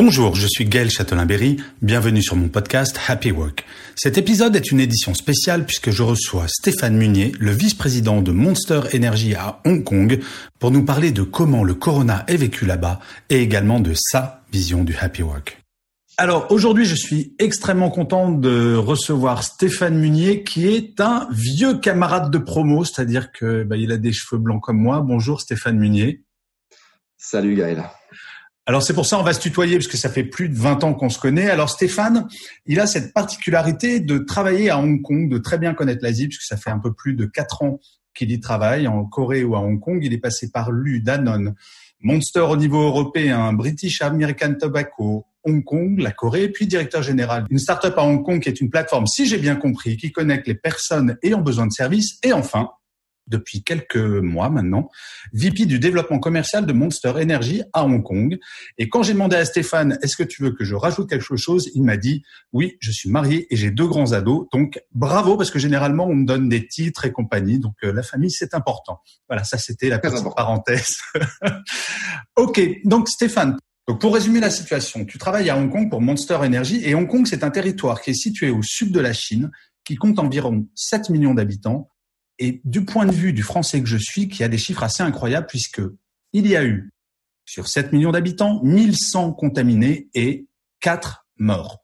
Bonjour, je suis Gaël Châtelain-Berry, bienvenue sur mon podcast Happy Work. Cet épisode est une édition spéciale puisque je reçois Stéphane Munier, le vice-président de Monster Energy à Hong Kong, pour nous parler de comment le corona est vécu là-bas et également de sa vision du Happy Work. Alors aujourd'hui, je suis extrêmement content de recevoir Stéphane Munier, qui est un vieux camarade de promo, c'est-à-dire que bah, il a des cheveux blancs comme moi. Bonjour Stéphane Munier. Salut Gaël. Alors c'est pour ça on va se tutoyer parce que ça fait plus de 20 ans qu'on se connaît. Alors Stéphane, il a cette particularité de travailler à Hong Kong, de très bien connaître l'Asie puisque ça fait un peu plus de 4 ans qu'il y travaille en Corée ou à Hong Kong. Il est passé par Lu, Danone, Monster au niveau européen, British American Tobacco, Hong Kong, la Corée, puis directeur général d'une start-up à Hong Kong qui est une plateforme, si j'ai bien compris, qui connecte les personnes ayant besoin de services. Et enfin, depuis quelques mois maintenant, VP du développement commercial de Monster Energy à Hong Kong. Et quand j'ai demandé à Stéphane, est-ce que tu veux que je rajoute quelque chose, il m'a dit, oui, je suis marié et j'ai deux grands ados. Donc, bravo, parce que généralement, on me donne des titres et compagnie. Donc, euh, la famille, c'est important. Voilà, ça, c'était la petite parenthèse. ok. Donc, Stéphane, donc pour résumer la situation, tu travailles à Hong Kong pour Monster Energy et Hong Kong, c'est un territoire qui est situé au sud de la Chine, qui compte environ 7 millions d'habitants et du point de vue du français que je suis, qui a des chiffres assez incroyables puisque il y a eu sur 7 millions d'habitants 1100 contaminés et 4 morts.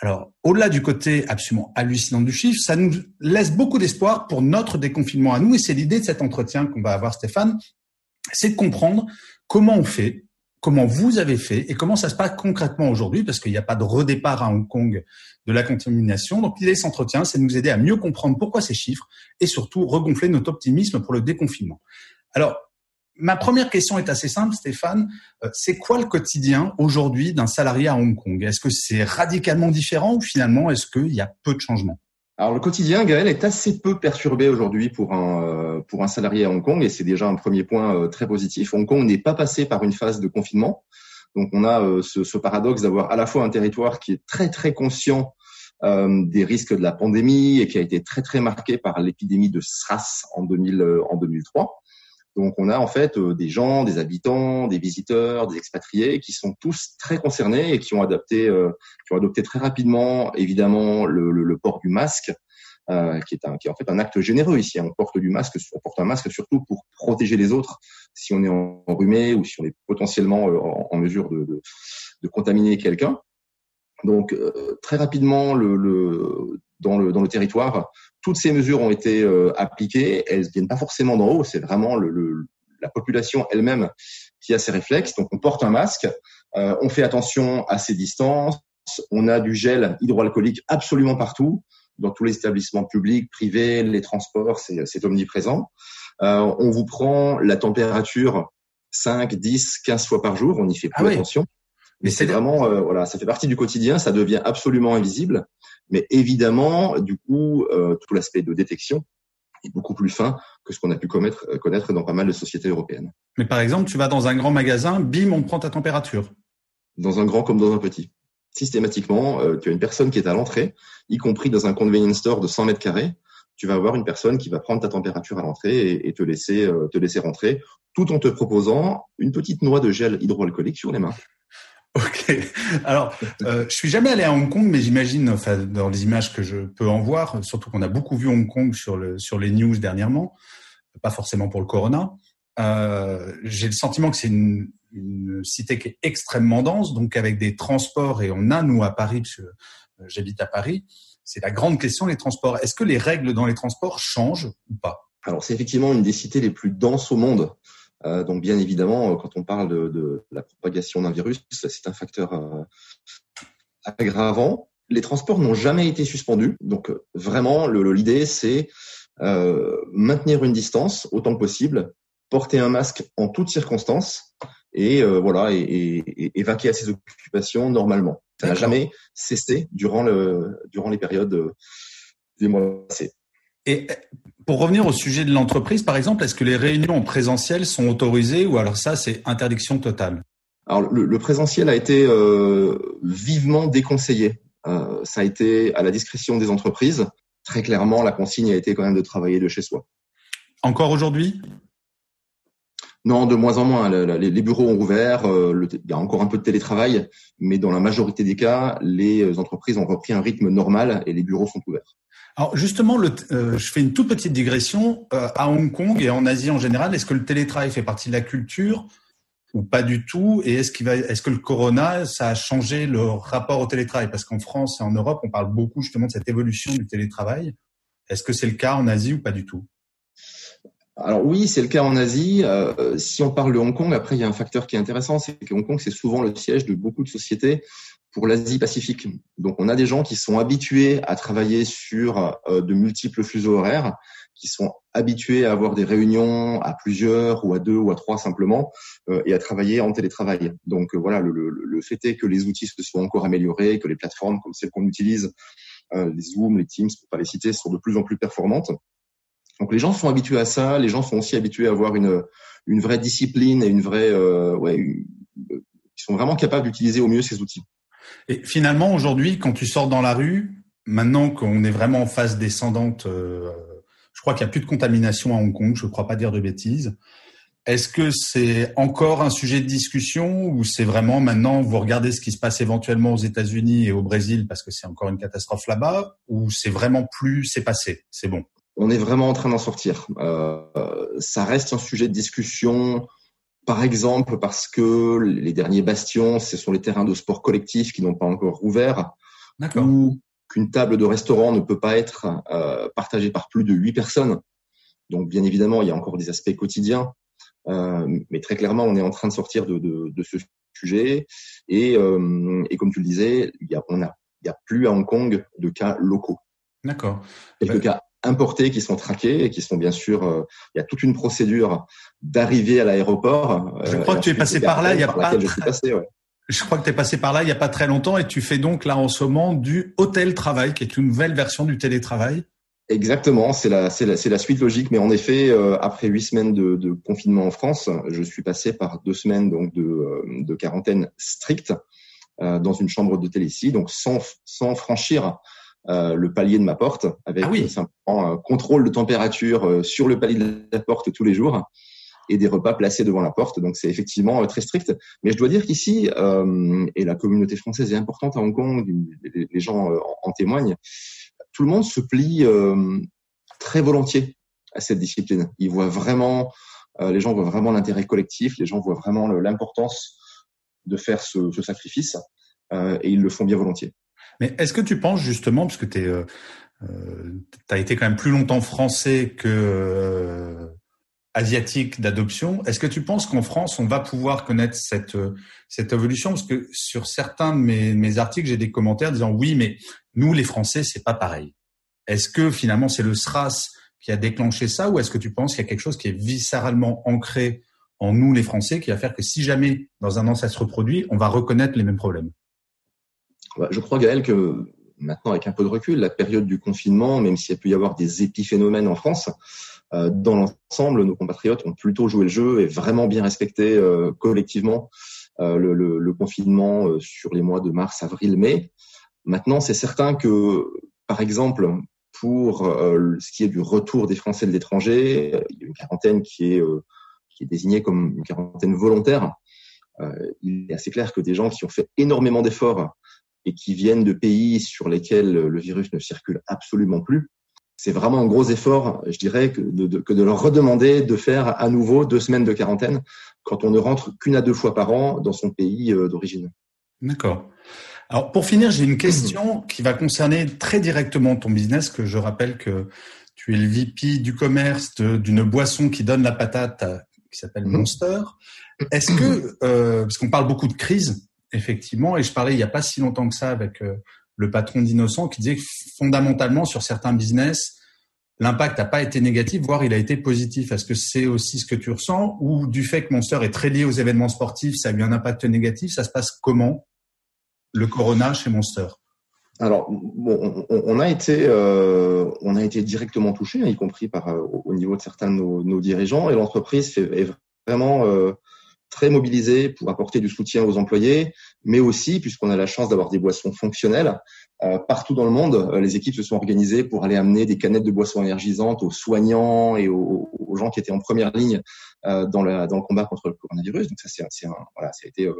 Alors, au-delà du côté absolument hallucinant du chiffre, ça nous laisse beaucoup d'espoir pour notre déconfinement à nous et c'est l'idée de cet entretien qu'on va avoir Stéphane, c'est de comprendre comment on fait comment vous avez fait et comment ça se passe concrètement aujourd'hui, parce qu'il n'y a pas de redépart à Hong Kong de la contamination. Donc l'idée de cet c'est de nous aider à mieux comprendre pourquoi ces chiffres et surtout regonfler notre optimisme pour le déconfinement. Alors, ma première question est assez simple, Stéphane. Euh, c'est quoi le quotidien aujourd'hui d'un salarié à Hong Kong? Est-ce que c'est radicalement différent ou finalement est-ce qu'il y a peu de changements? Alors le quotidien, Gaël, est assez peu perturbé aujourd'hui pour un euh, pour un salarié à Hong Kong et c'est déjà un premier point euh, très positif. Hong Kong n'est pas passé par une phase de confinement, donc on a euh, ce, paradoxe d'avoir à la fois un territoire qui est très très conscient des risques de la pandémie et qui a été très très marqué par l'épidémie de SRAS en 2000 en 2003 donc on a en fait euh, des gens, des habitants, des visiteurs, des expatriés qui sont tous très concernés et qui ont adapté, euh, qui ont adopté très rapidement évidemment le, le, port du masque, euh, qui est un, qui est en fait un acte généreux ici. On porte du masque, on porte un masque surtout pour protéger les autres si on est enrhumé ou si on est potentiellement euh, en, mesure de, de, de contaminer quelqu'un. Donc très rapidement, le, le, dans le, dans le territoire. Toutes ces mesures ont été euh, appliquées. Elles viennent pas forcément d'en haut. C'est vraiment le, la population elle-même qui a ces réflexes. Donc, on porte un masque. Euh, on fait attention à ses distances. On a du gel hydroalcoolique absolument partout, dans tous les établissements publics, privés, les transports, c'est omniprésent. Euh, on vous prend la température 5, 10, 15 fois par jour. On y fait plus ah attention. Mais c'est vraiment, euh, voilà, ça fait partie du quotidien, ça devient absolument invisible. Mais évidemment, du coup, euh, tout l'aspect de détection est beaucoup plus fin que ce qu'on a pu connaître, euh, connaître dans pas mal de sociétés européennes. Mais par exemple, tu vas dans un grand magasin, bim, on prend ta température. Dans un grand comme dans un petit. Systématiquement, tu as une personne qui est à l'entrée, y compris dans un convenience store de 100 mètres carrés. Tu vas avoir une personne qui va prendre ta température à l'entrée et, et, te laisser te laisser rentrer, tout en te proposant une petite noix de gel hydroalcoolique sur les mains. Ok. Alors, euh, je suis jamais allé à Hong Kong, mais j'imagine, enfin, dans les images que je peux en voir, surtout qu'on a beaucoup vu Hong Kong sur le sur les news dernièrement, pas forcément pour le corona. Euh, J'ai le sentiment que c'est une, une, cité qui est extrêmement dense, donc avec des transports et on a nous à Paris, parce que euh, j'habite à Paris. C'est la grande question les transports. Est-ce que les règles dans les transports changent ou pas? Alors, c'est effectivement une des cités les plus denses au monde. Euh, donc bien évidemment, euh, quand on parle de, de la propagation d'un virus, c'est un facteur euh, aggravant. Les transports n'ont jamais été suspendus, donc vraiment l'idée c'est maintenir une distance autant que possible, porter un masque en toutes circonstances et voilà et, et, vaquer à ses occupations normalement. Ça n'a jamais cessé durant le durant les périodes des mois passés. Et pour revenir au sujet de l'entreprise, par exemple, est-ce que les réunions en présentiel sont autorisées ou alors ça, c'est interdiction totale? Alors, le, présentiel a été euh, vivement déconseillé. Euh, ça a été à la discrétion des entreprises. Très clairement, la consigne a été quand même de travailler de chez soi. Encore aujourd'hui? Non, de moins en moins. Les bureaux ont ouvert. Euh, il y a encore un peu de télétravail, mais dans la majorité des cas, les entreprises ont repris un rythme normal et les bureaux sont ouverts. Alors justement, euh, je fais une toute petite digression. Euh, à Hong Kong et en Asie en général, est-ce que le télétravail fait partie de la culture ou pas du tout? Et est-ce que le corona, ça a changé le rapport au télétravail? Parce qu'en France et en Europe, on parle beaucoup justement de cette évolution du télétravail. Est-ce que c'est le cas en Asie ou pas du tout? Alors oui, c'est le cas en Asie. Euh, si on parle de Hong Kong, après il y a un facteur qui est intéressant, c'est que Hong Kong c'est souvent le siège de beaucoup de sociétés pour l'Asie-Pacifique. Donc, on a des gens qui sont habitués à travailler sur euh, de multiples fuseaux horaires, qui sont habitués à avoir des réunions à plusieurs ou à deux ou à trois simplement, euh, et à travailler en télétravail. Donc, euh, voilà, le, le, fait est que les outils se sont encore améliorés, que les plateformes comme celles qu'on utilise, les Zoom, les Teams, pour pas les citer, sont de plus en plus performantes. Donc, les gens sont habitués à ça. Les gens sont aussi habitués à avoir une, une vraie discipline et une vraie, ouais, ils sont vraiment capables d'utiliser au mieux ces outils. Et finalement, aujourd'hui, quand tu sors dans la rue, maintenant qu'on est vraiment en phase descendante, euh, je crois qu'il n'y a plus de contamination à Hong Kong, je ne crois pas dire de bêtises. Est-ce que c'est encore un sujet de discussion ou c'est vraiment maintenant vous regardez ce qui se passe éventuellement aux États-Unis et au Brésil parce que c'est encore une catastrophe là-bas ou c'est vraiment plus c'est passé, c'est bon? On est vraiment en train d'en sortir. Euh, ça reste un sujet de discussion par exemple, parce que les derniers bastions, ce sont les terrains de sport collectifs qui n'ont pas encore ouvert, ou qu'une table de restaurant ne peut pas être euh, partagée par plus de huit personnes. Donc, bien évidemment, il y a encore des aspects quotidiens, euh, mais très clairement, on est en train de sortir de, de, de ce sujet. Et, euh, et, comme tu le disais, il y a, on a, il y a plus à Hong Kong de cas locaux. D'accord. Quelques cas importés qui sont traqués et qui sont bien sûr. Euh, il y a toute une procédure d'arrivée à l'aéroport. Je crois que tu es passé par là. Il y a pas. Je, passé, ouais. je crois que tu es passé par là il y a pas très longtemps et tu fais donc là en ce moment du hôtel travail, qui est une nouvelle version du télétravail. Exactement, c'est la, c'est la, la, suite logique. Mais en effet, euh, après huit semaines de, de, confinement en France, je suis passé par deux semaines donc de, euh, de quarantaine stricte euh, dans une chambre d'hôtel ici, donc sans, sans franchir euh, le palier de ma porte avec ah simplement un contrôle de température euh, sur le palier de la porte tous les jours et des repas placés devant la porte. Donc c'est effectivement euh, très strict. Mais je dois dire qu'ici, et la communauté française est importante à Hong Kong, les, gens en, témoignent, tout le monde se plie très volontiers à cette discipline. Ils voient vraiment, les gens voient vraiment l'intérêt collectif, les gens voient vraiment l'importance de faire ce, ce sacrifice et ils le font bien volontiers. Mais est-ce que tu penses justement, parce que tu euh, euh, as été quand même plus longtemps français que euh, asiatique d'adoption, est-ce que tu penses qu'en France, on va pouvoir connaître cette, cette évolution? Parce que sur certains de mes, mes articles, j'ai des commentaires disant oui, mais nous, les Français, c'est pas pareil. Est-ce que finalement, c'est le SRAS qui a déclenché ça ou est-ce que tu penses qu'il y a quelque chose qui est viscéralement ancré en nous, les Français, qui va faire que si jamais dans un an ça se reproduit, on va reconnaître les mêmes problèmes? Je crois, Gaël, que maintenant, avec un peu de recul, la période du confinement, même s'il y a pu y avoir des épiphénomènes en France, euh, dans l'ensemble, nos compatriotes ont plutôt joué le jeu et vraiment bien respecté euh, collectivement euh, le, confinement sur les mois de mars, avril, mai. Maintenant, c'est certain que, par exemple, pour ce qui est du retour des Français de l'étranger, il y a une quarantaine qui est désignée comme une quarantaine volontaire. il est assez clair que des gens qui ont fait énormément d'efforts et qui viennent de pays sur lesquels le virus ne circule absolument plus, c'est vraiment un gros effort, je dirais, que de, que de, leur redemander de faire à nouveau deux semaines de quarantaine quand on ne rentre qu'une à deux fois par an dans son pays euh, d'origine. D'accord. Alors pour finir, j'ai une question qui va concerner très directement ton business, que je rappelle que tu es le VP du commerce d'une boisson qui donne la patate, qui s'appelle mhm. Monster. Est-ce que, euh, parce qu'on parle beaucoup de crise, effectivement. Et je parlais il n'y a pas si longtemps que ça avec euh, le patron d'Innocent qui disait que fondamentalement sur certains business, l'impact n'a pas été négatif, voire il a été positif. Est-ce que c'est aussi ce que tu ressens ou du fait que Monster est très lié aux événements sportifs, ça a eu un impact négatif? Ça se passe comment le Corona chez Monster alors, bon, on, a été, euh, on a été directement touché, hein, y compris par euh, au niveau de certains de nos, dirigeants, et l'entreprise est vraiment très mobilisée pour apporter du soutien aux employés, mais aussi puisqu'on a la chance d'avoir des boissons fonctionnelles partout dans le monde, les équipes se sont organisées pour aller amener des canettes de boissons énergisantes aux soignants et aux, gens qui étaient en première ligne dans, le, dans le combat contre le coronavirus. Donc ça, c'est, voilà, ça a été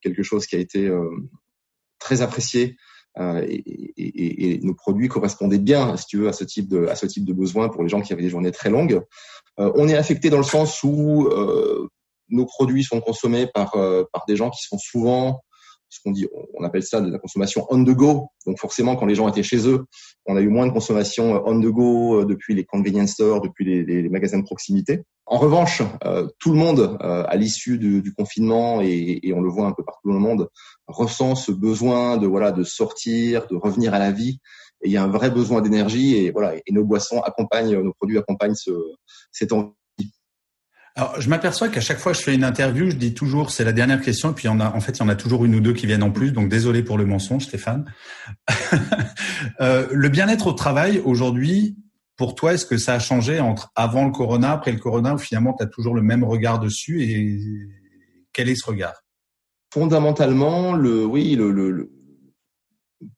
quelque chose qui a été très apprécié euh, et, nos produits correspondaient bien, si tu veux, à ce type de à ce type de besoin pour les gens qui avaient des journées très longues. Euh, on est affecté dans le sens où euh, nos produits sont consommés par par des gens qui sont souvent ce qu'on dit, on appelle ça de la consommation on the go. Donc forcément, quand les gens étaient chez eux, on a eu moins de consommation on the go depuis les convenience stores, depuis les, les magasins de proximité. En revanche, euh, tout le monde, euh, à l'issue du, du, confinement, et, et, on le voit un peu partout dans le monde, ressent ce besoin de voilà de sortir, de revenir à la vie. Et il y a un vrai besoin d'énergie, et voilà, et nos boissons accompagnent, nos produits accompagnent ce, cette envie. Alors, je m'aperçois qu'à chaque fois que je fais une interview, je dis toujours c'est la dernière question, et puis en a, en fait, il y en a toujours une ou deux qui viennent en plus. Donc désolé pour le mensonge, Stéphane. euh, le bien-être au travail aujourd'hui, pour toi, est-ce que ça a changé entre avant le corona, après le corona, ou finalement tu as toujours le même regard dessus et quel est ce regard? Fondamentalement, le oui, le, le,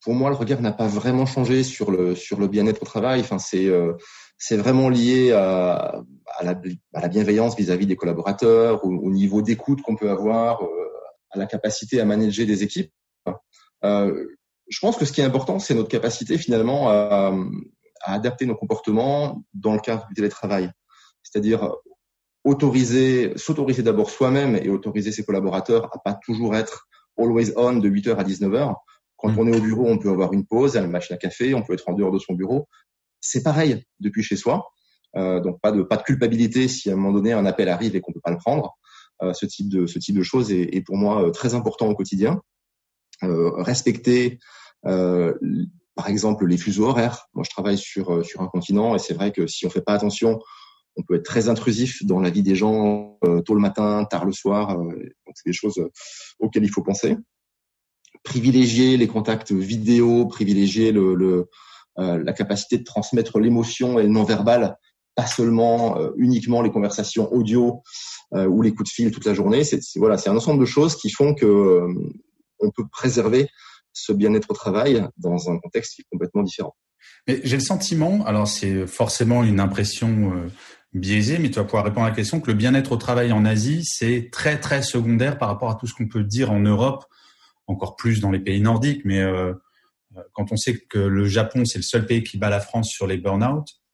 pour moi, le regard n'a pas vraiment changé sur le sur le bien-être au travail. Enfin, c'est euh, c'est vraiment lié à, à, la, à la bienveillance vis-à-vis des collaborateurs, au, au niveau d'écoute qu'on peut avoir, euh, à la capacité à manager des équipes. Euh, je pense que ce qui est important, c'est notre capacité finalement à, à adapter nos comportements dans le cadre du télétravail. C'est-à-dire autoriser, s'autoriser d'abord soi-même et autoriser ses collaborateurs à pas toujours être always on de 8h à 19h. Quand mm. on est au bureau, on peut avoir une pause, une machine à café, on peut être en dehors de son bureau. C'est pareil depuis chez soi. Euh, donc pas de pas de culpabilité si à un moment donné un appel arrive et qu'on peut pas le prendre. Euh, ce type de ce type de choses est, est pour moi euh, très important au quotidien. Euh, respecter euh, par exemple les fuseaux horaires. Moi, je travaille sur euh, sur un continent et c'est vrai que si on fait pas attention, on peut être très intrusif dans la vie des gens euh, tôt le matin, tard le soir. Euh, donc c'est des choses auxquelles il faut penser. Privilégier les contacts vidéo, privilégier le, le la capacité de transmettre l'émotion et le non-verbal, pas seulement uniquement les conversations audio ou les coups de fil toute la journée. C'est voilà, c'est un ensemble de choses qui font que on peut préserver ce bien-être au travail dans un contexte qui est complètement différent. Mais j'ai le sentiment, alors c'est forcément une impression euh, biaisée, mais tu vas pouvoir répondre à la question que le bien-être au travail en Asie, c'est très très secondaire par rapport à tout ce qu'on peut dire en Europe, encore plus dans les pays nordiques, mais euh, quand on sait que le Japon, c'est le seul pays qui bat la France sur les burn-out, euh,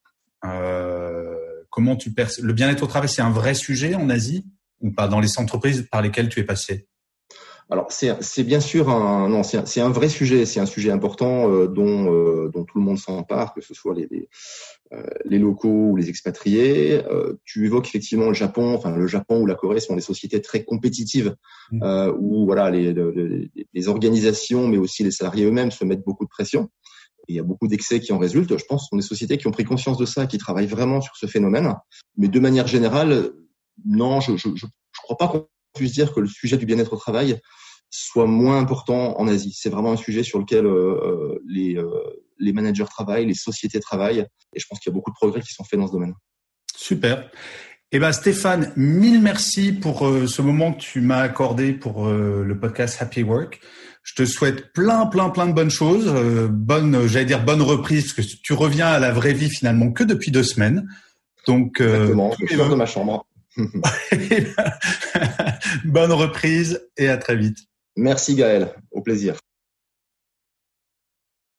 comment tu perçois Le bien-être au travail, c'est un vrai sujet en Asie ou pas dans les entreprises par lesquelles tu es passé? Alors c'est bien sûr un non c'est un, vrai sujet, c'est un sujet important euh, dont euh, dont tout le monde s'empare, que ce soit les les, euh, les, locaux ou les expatriés. tu évoques effectivement le Japon, enfin le Japon ou la Corée sont des sociétés très compétitives mmh. où voilà les, les, les organisations mais aussi les salariés eux-mêmes se mettent beaucoup de pression. Il y a beaucoup d'excès qui en résultent. Je pense sont des sociétés qui ont pris conscience de ça, qui travaillent vraiment sur ce phénomène. Mais de manière générale, non, je je crois pas qu'on puisse dire que le sujet du bien-être au travail soit moins important en Asie. C'est vraiment un sujet sur lequel euh, euh, les, euh, les managers travaillent, les sociétés travaillent, et je pense qu'il y a beaucoup de progrès qui sont faits dans ce domaine. Super. Eh ben Stéphane, mille merci pour ce moment que tu m'as accordé pour le podcast Happy Work. Je te souhaite plein, plein, plein de bonnes choses. bonne, j'allais dire bonne reprise, parce que tu reviens à la vraie vie finalement que depuis deux semaines. Donc, Exactement, je de ma chambre. bonne reprise et à très vite. Merci Gaël, au plaisir.